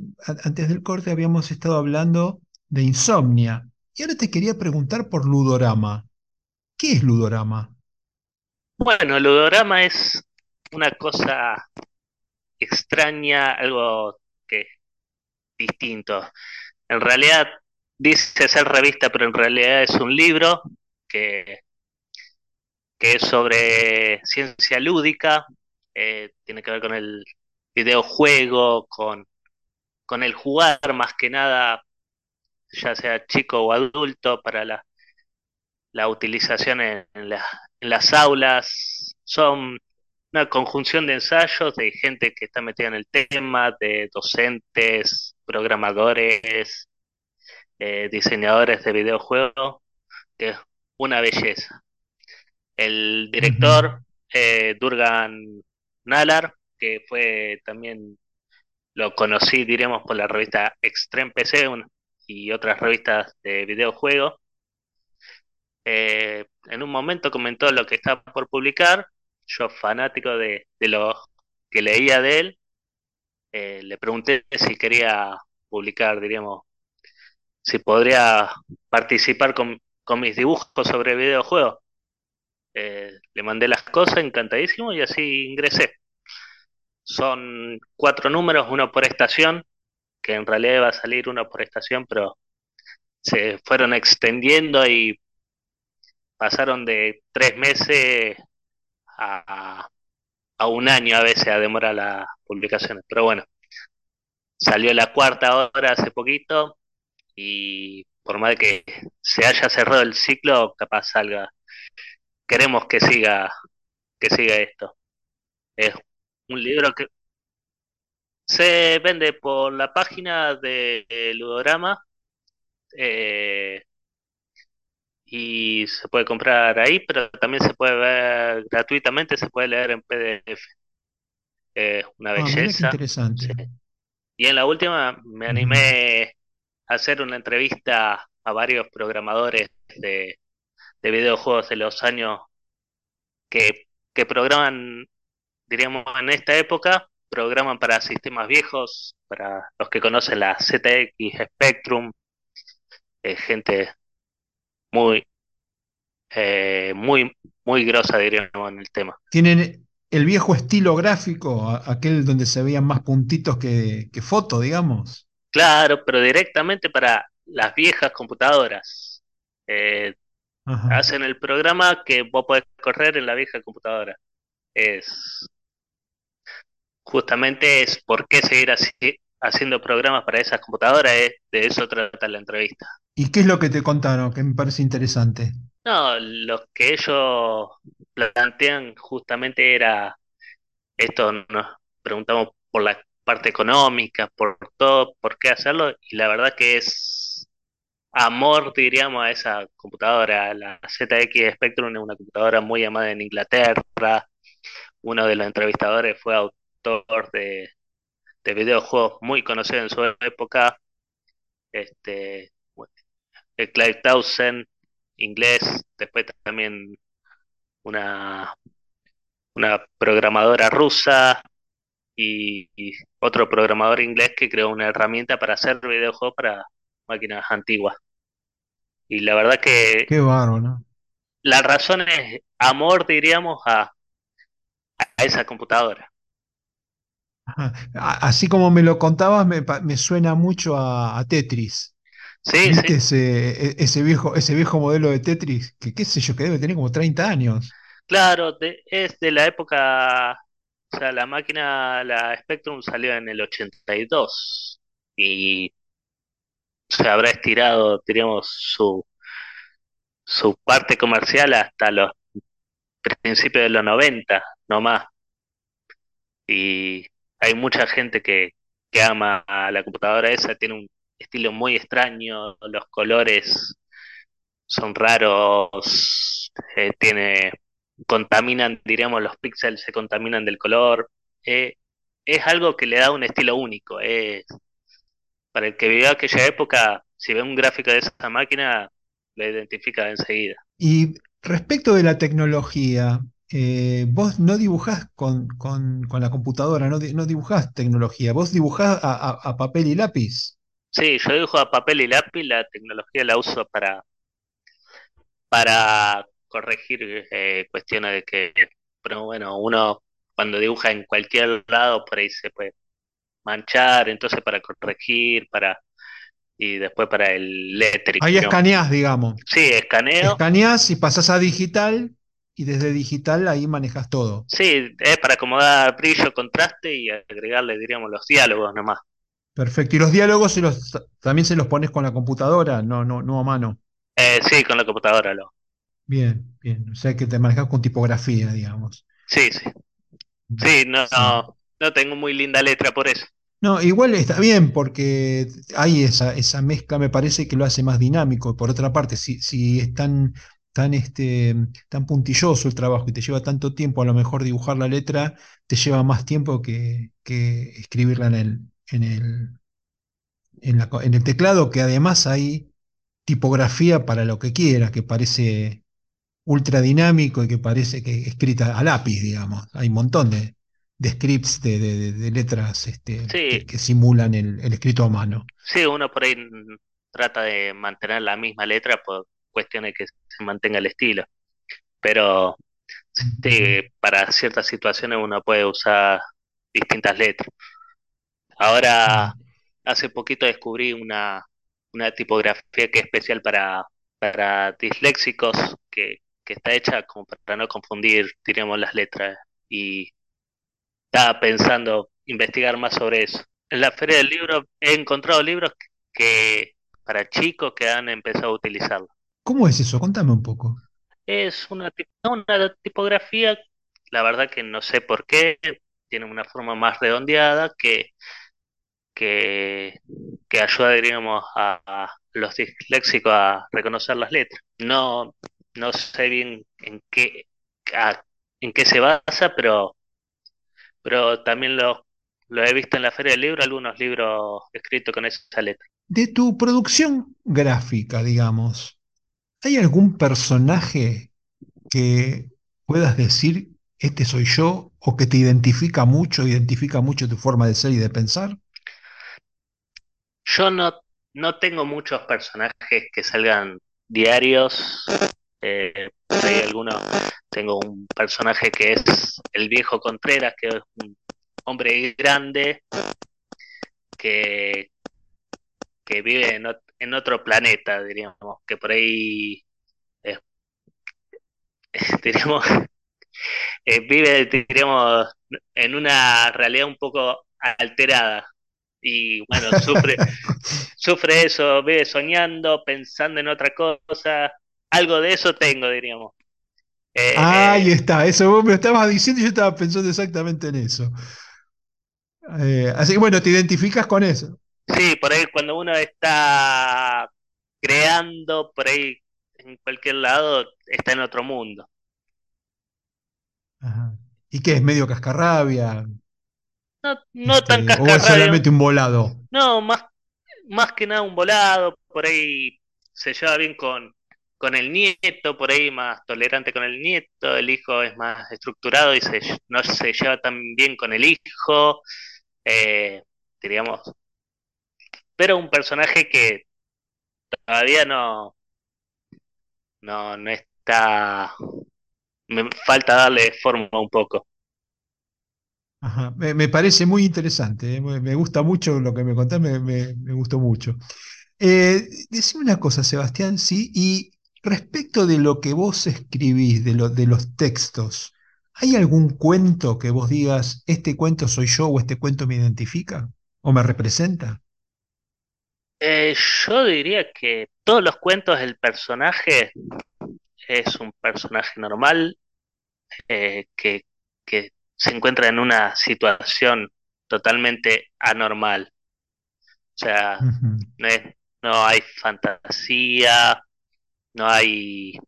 antes del corte, habíamos estado hablando de insomnia. Y ahora te quería preguntar por ludorama. ¿Qué es ludorama? Bueno, ludorama es una cosa extraña, algo que distinto. En realidad dice ser revista, pero en realidad es un libro que, es sobre ciencia lúdica, eh, tiene que ver con el videojuego, con, con el jugar más que nada, ya sea chico o adulto, para la, la utilización en, en las aulas. Son una conjunción de ensayos de gente que está metida en el tema, de docentes, programadores, eh, diseñadores de videojuegos, que una belleza. El director, eh, Durgan Nalar, que fue también, lo conocí, diremos, por la revista Extreme PC y otras revistas de videojuegos. Eh, en un momento comentó lo que estaba por publicar. Yo, fanático de, de lo que leía de él, eh, le pregunté si quería publicar, diríamos, si podría participar con, con mis dibujos sobre videojuegos. Eh, le mandé las cosas, encantadísimo, y así ingresé. Son cuatro números, uno por estación, que en realidad va a salir uno por estación, pero se fueron extendiendo y pasaron de tres meses a, a un año a veces a demora las publicaciones. Pero bueno, salió la cuarta hora hace poquito y por más que se haya cerrado el ciclo, capaz salga. Queremos que siga, que siga esto. Es un libro que se vende por la página de Ludorama eh, y se puede comprar ahí, pero también se puede ver gratuitamente, se puede leer en PDF. Es una Ah, belleza. interesante. sí. Y en la última me animé hacer una entrevista a varios programadores de, de videojuegos de los años que, que programan, diríamos, en esta época, programan para sistemas viejos, para los que conocen la ZX Spectrum, eh, gente muy, eh, muy, muy grosa, diríamos, en el tema. Tienen el viejo estilo gráfico, aquel donde se veían más puntitos que, que foto, digamos. Claro, pero directamente para las viejas computadoras. Eh, hacen el programa que vos podés correr en la vieja computadora. Es justamente es por qué seguir así, haciendo programas para esas computadoras, es, de eso trata la entrevista. ¿Y qué es lo que te contaron? Que me parece interesante. No, lo que ellos plantean justamente era esto, nos preguntamos por la parte económica, por todo, por qué hacerlo, y la verdad que es amor, diríamos, a esa computadora. La ZX Spectrum es una computadora muy amada en Inglaterra. Uno de los entrevistadores fue autor de, de videojuegos muy conocidos en su época. Este, el Clive Townsend, inglés. Después también una, una programadora rusa y, y otro programador inglés que creó una herramienta para hacer videojuegos para máquinas antiguas. Y la verdad que Qué bárbaro, ¿no? la razón es amor, diríamos, a, a esa computadora. Ajá. Así como me lo contabas, me, me suena mucho a, a Tetris. Sí, ¿Viste sí, ese, e- ese viejo, ese viejo modelo de Tetris? Que qué sé yo, que debe tener como 30 años. claro, de- es de la época, o sea, la máquina, la Spectrum salió en el 82 y se habrá estirado, diríamos, su, su parte comercial hasta los principios de los 90, no más. Y hay mucha gente que, que ama a la computadora esa, tiene un estilo muy extraño, los colores son raros, eh, tiene, contaminan, diríamos, los píxeles se contaminan del color. Eh, es algo que le da un estilo único. Para el que vivió aquella época, si ve un gráfico de esa máquina, lo identifica enseguida. Y respecto de la tecnología, eh, vos no dibujás con, con- con la computadora, no, no dibujás tecnología, vos dibujás a, a- a papel y lápiz. Sí, yo dibujo a papel y lápiz, la tecnología la uso para, para corregir eh, cuestiones de que, pero bueno, uno cuando dibuja en cualquier lado, por ahí se puede manchar, entonces para corregir, para y después para el lettering, Ahí ¿no? escaneás, digamos. Sí, escaneo, Escaneás y pasás a digital y desde digital ahí manejas todo. sí, es para acomodar brillo, contraste y agregarle, diríamos, los diálogos nomás. Perfecto. Y los diálogos se los, también se los pones con la computadora, no, no, no a mano. Eh, sí, con la computadora lo. Bien, bien. O sea que te manejas con tipografía, digamos. Sí, sí. Sí, no, no, no tengo muy linda letra por eso. No, igual está bien porque hay esa, esa mezcla, me parece que lo hace más dinámico. Por otra parte, si, si es tan, tan, este, tan puntilloso el trabajo y te lleva tanto tiempo, a lo mejor dibujar la letra te lleva más tiempo que, que escribirla en el, en el, en la- en el teclado, que además hay tipografía para lo que quieras, que parece ultra dinámico y que parece que escrita a lápiz, digamos. Hay un montón de, de scripts de, de- de- de letras este, que, Sí, que simulan el, el escrito a mano. sí, uno por ahí trata de mantener la misma letra por cuestiones de que se mantenga el estilo, pero sí, para ciertas situaciones uno puede usar distintas letras. Ahora, hace poquito descubrí una, una tipografía que es especial para, para disléxicos, que, que está hecha como para no confundir, diríamos, las letras. Y estaba pensando investigar más sobre eso. En la Feria del Libro he encontrado libros que para chicos que han empezado a utilizarlo. ¿Cómo es eso? Contame un poco. Es una, una tipografía, la verdad que no sé por qué, tiene una forma más redondeada que que, que ayuda, diríamos, a, a los disléxicos a reconocer las letras. No, no sé bien en qué, a- en qué se basa, pero, pero también lo, lo he visto en la Feria del Libro, algunos libros escritos con esa letra. De tu producción gráfica, digamos, ¿hay algún personaje que puedas decir, este soy yo, o que te identifica mucho, identifica mucho tu forma de ser y de pensar? Yo no, no tengo muchos personajes que salgan diarios. Eh, hay algunos, tengo un personaje que es el viejo Contreras, que es un hombre grande que, que vive en, ot- en otro planeta, diríamos, que por ahí, eh, diríamos, eh, vive, diríamos, en una realidad un poco alterada. Y bueno, sufre, sufre eso, vive soñando, pensando en otra cosa. Algo de eso tengo, diríamos. Eh, Ahí eh, está, eso vos me lo estabas diciendo y yo estaba pensando exactamente en eso. Eh, así que bueno, te identificas con eso. sí, por ahí cuando uno está creando, por ahí en cualquier lado, está en otro mundo. Ajá. ¿Y qué es medio cascarrabia? No, no tan Este, ¿o es solamente un volado? no, más, más que nada un volado, por ahí se lleva bien con, con el nieto, por ahí más tolerante con el nieto, el hijo es más estructurado y se, no se lleva tan bien con el hijo, eh, diríamos, pero un personaje que todavía no, no, no está, me falta darle forma un poco. Ajá. Me, me parece muy interesante, eh, Me, gusta mucho lo que me contás, me, me- me gustó mucho. Eh, decime una cosa, Sebastián, sí, y respecto de lo que vos escribís, de, lo- de los textos, ¿hay algún cuento que vos digas, este cuento soy yo o este cuento me identifica o me representa? Eh, yo diría que todos los cuentos del personaje es un personaje normal eh, que, que se encuentra en una situación totalmente anormal. O sea, Ujú, no es, no hay fantasía, no hay,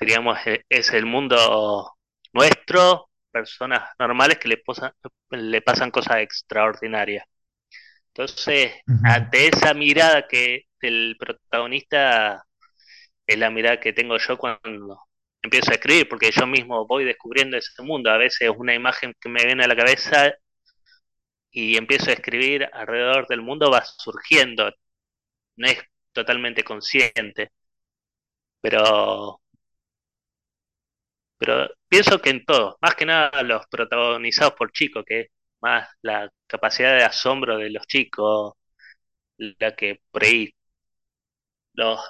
diríamos, e- es el mundo nuestro, personas normales que le, posa- le pasan cosas extraordinarias. Entonces, ante esa mirada que del protagonista es la mirada que tengo yo cuando empiezo a escribir, porque yo mismo voy descubriendo ese mundo. A veces es una imagen que me viene a la cabeza y empiezo a escribir alrededor del mundo, va surgiendo, no es totalmente consciente, pero, pero pienso que en todo, más que nada los protagonizados por chicos, que es más la capacidad de asombro de los chicos, la que por ahí los,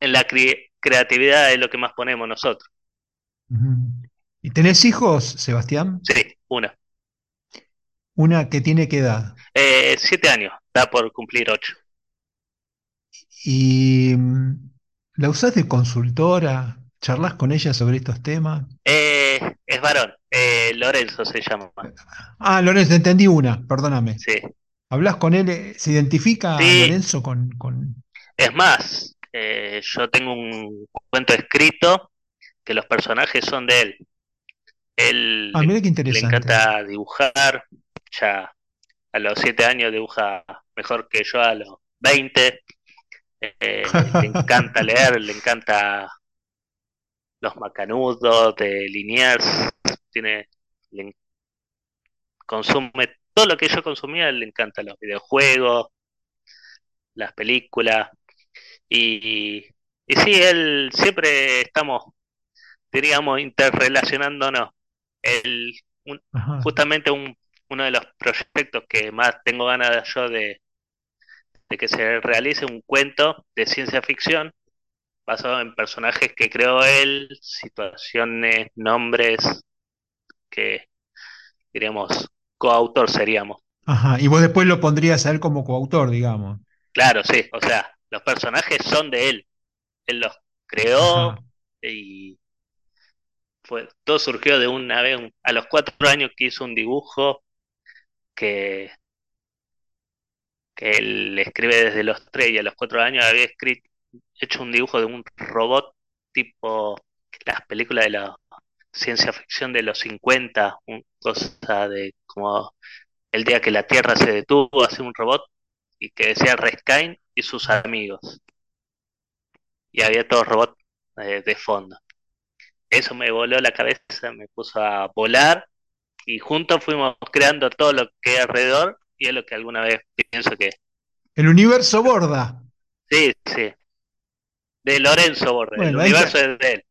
en la cre- creatividad es lo que más ponemos nosotros. ¿Y tenés hijos, Sebastián? Sí, una. Una que tiene qué edad. Eh, siete años, está por cumplir ocho. ¿Y mm, la usás de consultora? ¿Charlas con ella sobre estos temas? Eh, es varón. Eh, Lorenzo se llama. Ah, Lorenzo, entendí una, perdóname. Sí. ¿Hablas con él? eh, ¿Se identifica Sí, Lorenzo con, con... es más, eh, yo tengo un cuento escrito que los personajes son de él. Él Ah, le, mira qué le interesante. encanta dibujar, ya a los siete años dibuja mejor que yo a los 20. Eh, le encanta leer, le encanta los macanudos de Liniers, tiene, le consume todo lo que yo consumía, le encanta los videojuegos, las películas, y, y sí, él siempre estamos, diríamos, interrelacionándonos. Un- Ajá, justamente un- uno de los proyectos que más tengo ganas yo de, de que se realice un cuento de ciencia ficción basado en personajes que creó él, situaciones, nombres que diríamos coautor seríamos. ajá. Y vos después lo pondrías a él como coautor, digamos. Claro, sí, o sea, los personajes son de él, él los creó Ajá, y fue, todo surgió de una vez, un- a los cuatro años que hizo un dibujo que, él escribe desde los tres y a los cuatro años había escrito, hecho un dibujo de un robot tipo las películas de la ciencia ficción de los 50, un, cosa de como el día que la Tierra se detuvo, hace un robot y que decía Reskain y sus amigos. Y había todos robots eh, de fondo. Eso me voló la cabeza, me puso a volar y juntos fuimos creando todo lo que hay alrededor y es lo que alguna vez pienso que El universo borda. sí, sí, de Lorenzo Borda, el Bueno, universo es de él.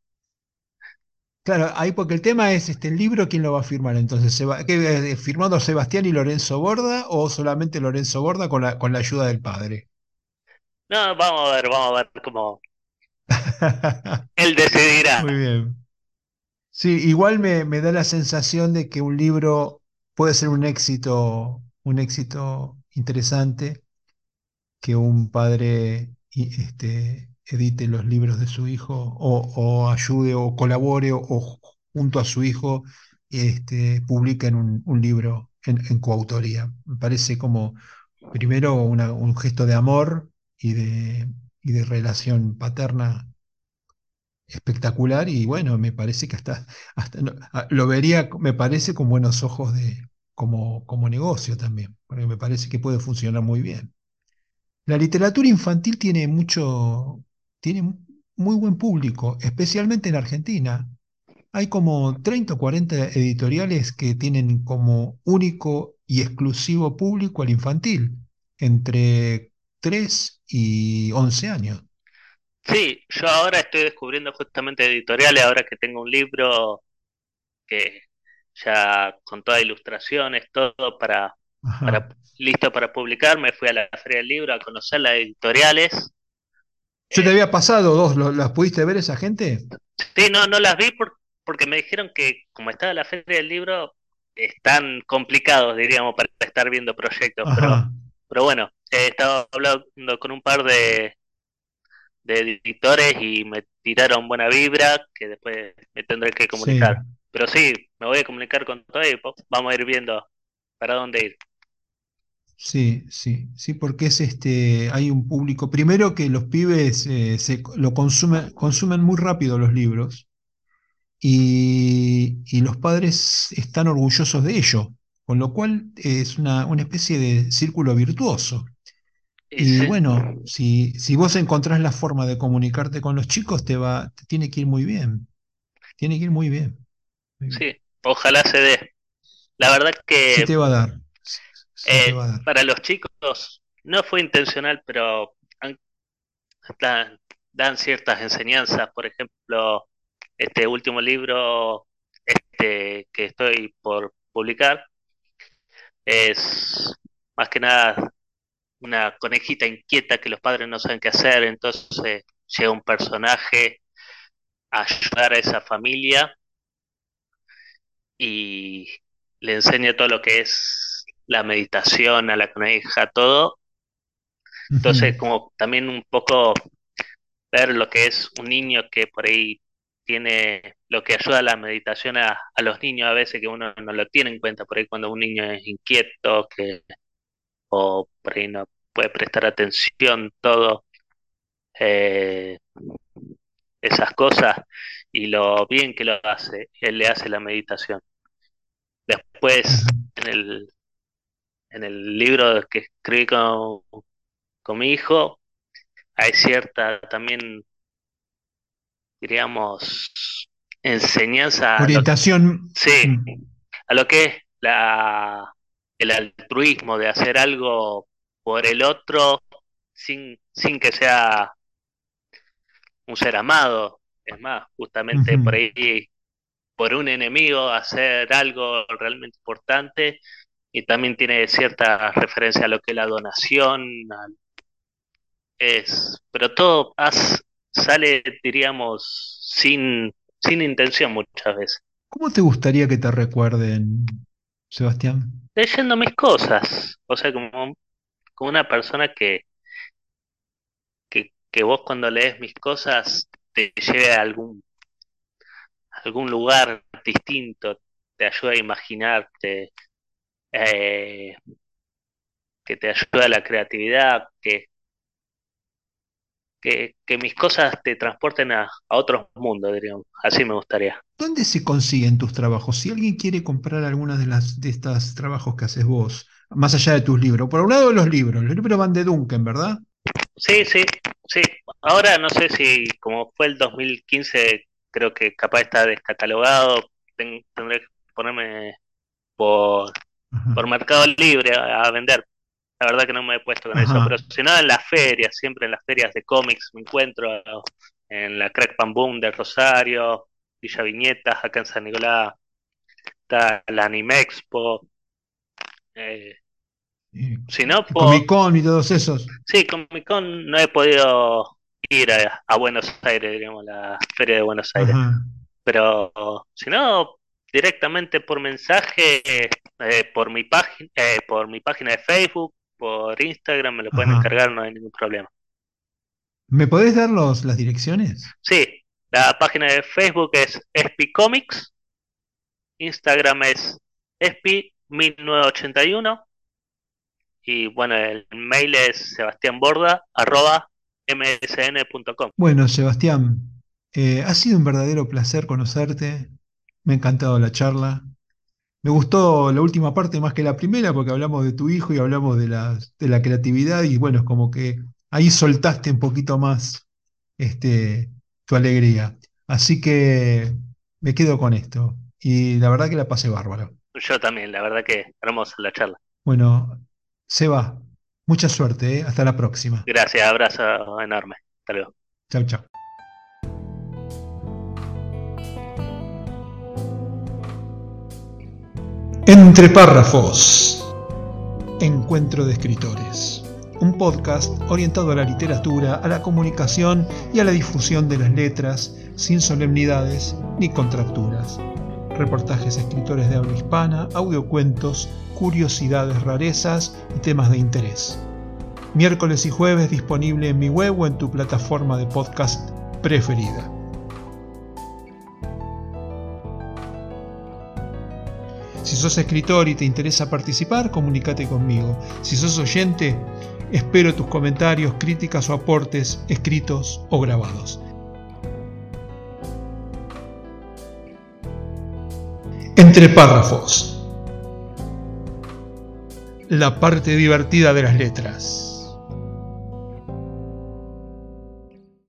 Claro, ahí porque el tema es este el libro, ¿quién lo va a firmar entonces? ¿Se ¿qué, eh, firmando Sebastián y Lorenzo Borda o solamente Lorenzo Borda con la, con la ayuda del padre? No, vamos a ver, vamos a ver cómo él decidirá. Muy bien. Sí, igual me, me da la sensación de que un libro puede ser un éxito, un éxito interesante, que un padre este, edite los libros de su hijo o, ayude o colabore o, junto a su hijo este, publiquen un, un libro en, coautoría. Me parece como primero un gesto de amor y de, y de relación paterna espectacular y bueno, me parece que hasta, hasta lo vería, me parece, con buenos ojos de, como, como negocio también, porque me parece que puede funcionar muy bien. La literatura infantil tiene mucho, tiene muy buen público, especialmente en Argentina. Hay como 30 o 40 editoriales que tienen como único y exclusivo público al infantil, entre 3 y 11 años. Sí, yo ahora estoy descubriendo justamente editoriales, ahora que tengo un libro que ya con todas ilustraciones, todo para, para listo para publicar, me fui a la Feria del Libro a conocer las editoriales. Yo te Eh, había pasado dos, ¿lo- ¿las pudiste ver esa gente? sí, no, no las vi por- porque me dijeron que como estaba la Feria del Libro, están complicados, diríamos, para estar viendo proyectos, pero, pero bueno, he estado hablando con un par de, de editores y me tiraron buena vibra, que después me tendré que Sí, comunicar. Pero sí, me voy a comunicar con todo y vamos a ir viendo para dónde ir. sí, sí, sí, porque es este, hay un público, primero que los pibes eh, se, lo consumen, consumen muy rápido los libros y, y los padres están orgullosos de ello, con lo cual es una, una especie de círculo virtuoso. Y sí, bueno, si, si vos encontrás la forma de comunicarte con los chicos, te va, te tiene que ir muy bien, tiene que ir muy bien. Sí, ojalá se dé. La verdad Se te que va a dar, se te eh, va a dar. para los chicos no fue intencional, pero han- dan, dan ciertas enseñanzas. Por ejemplo, este último libro este, que estoy por publicar es más que nada una conejita inquieta que los padres no saben qué hacer, entonces llega un personaje a ayudar a esa familia y le enseña todo lo que es la meditación a la coneja, todo. Entonces, como también un poco ver lo que es un niño que por ahí tiene lo que ayuda a la meditación a, los niños a veces que uno no lo tiene en cuenta, por ahí cuando un niño es inquieto, que o por ahí no puede prestar atención, todo, eh, esas cosas, y lo bien que lo hace, él le hace la meditación. Después, en el, en el libro que escribí con, con mi hijo, hay cierta también diríamos, enseñanza. Orientación. sí, a lo que es la, el altruismo de hacer algo por el otro sin, sin que sea un ser amado. Es más, justamente por ahí, por un enemigo, hacer algo realmente importante y también tiene cierta referencia a lo que es la donación. es, pero todo has, sale, diríamos, sin, sin intención muchas veces. ¿Cómo te gustaría que te recuerden, Sebastián? Leyendo mis cosas, o sea, como, como una persona que, que, que vos cuando lees mis cosas te lleve a algún, algún lugar distinto, te ayuda a imaginarte, eh, que te ayuda a la creatividad, que, que, mis cosas te transporten a, otros mundos, diríamos. Así me gustaría. ¿Dónde se consiguen tus trabajos? Si alguien quiere comprar algunas de las de estos trabajos que haces vos, más allá de tus libros. Por un lado los libros, los libros van de Duncan, ¿verdad? Sí, sí, sí. Ahora no sé si como fue el 2015, creo que capaz está descatalogado, tendré que ponerme por, por Mercado Libre a vender, la verdad que no me he puesto con eso, pero si no en las ferias, siempre en las ferias de cómics me encuentro, en la Crack Pan Boom de Rosario, Villa Viñetas, acá en San Nicolás, está la Anime Expo. Eh, si no, Comic Con y todos esos. Sí, Comic Con no he podido ir a, Buenos Aires, digamos, la feria de Buenos Aires. Pero si no, directamente por mensaje, eh, por mi página, eh, por mi página de Facebook, por Instagram, me lo pueden encargar, no hay ningún problema. ¿Me podés dar los, las direcciones? Sí, la página de Facebook es Comics, Instagram es espi1981 y bueno, el mail es sebastianborda msn.com. Bueno, Sebastián, eh, ha sido un verdadero placer conocerte, me ha encantado la charla. Me gustó la última parte más que la primera porque hablamos de tu hijo y hablamos de la, de la creatividad y bueno, es como que ahí soltaste un poquito más este, tu alegría. Así que me quedo con esto y la verdad que la pasé bárbaro. Yo también, la verdad que hermosa la charla. Bueno, Seba, mucha suerte, ¿eh? hasta la próxima. Gracias, abrazo enorme. Hasta luego. Chao, chao. Entre párrafos. Encuentro de escritores. Un podcast orientado a la literatura, a la comunicación y a la difusión de las letras, sin solemnidades ni contracturas. Reportajes escritores de habla hispana, audiocuentos, curiosidades, rarezas y temas de interés. Miércoles y jueves disponible en mi web o en tu plataforma de podcast preferida. Si sos escritor y te interesa participar, comunícate conmigo. Si sos oyente, espero tus comentarios, críticas o aportes escritos o grabados. Entre párrafos. La parte divertida de las letras.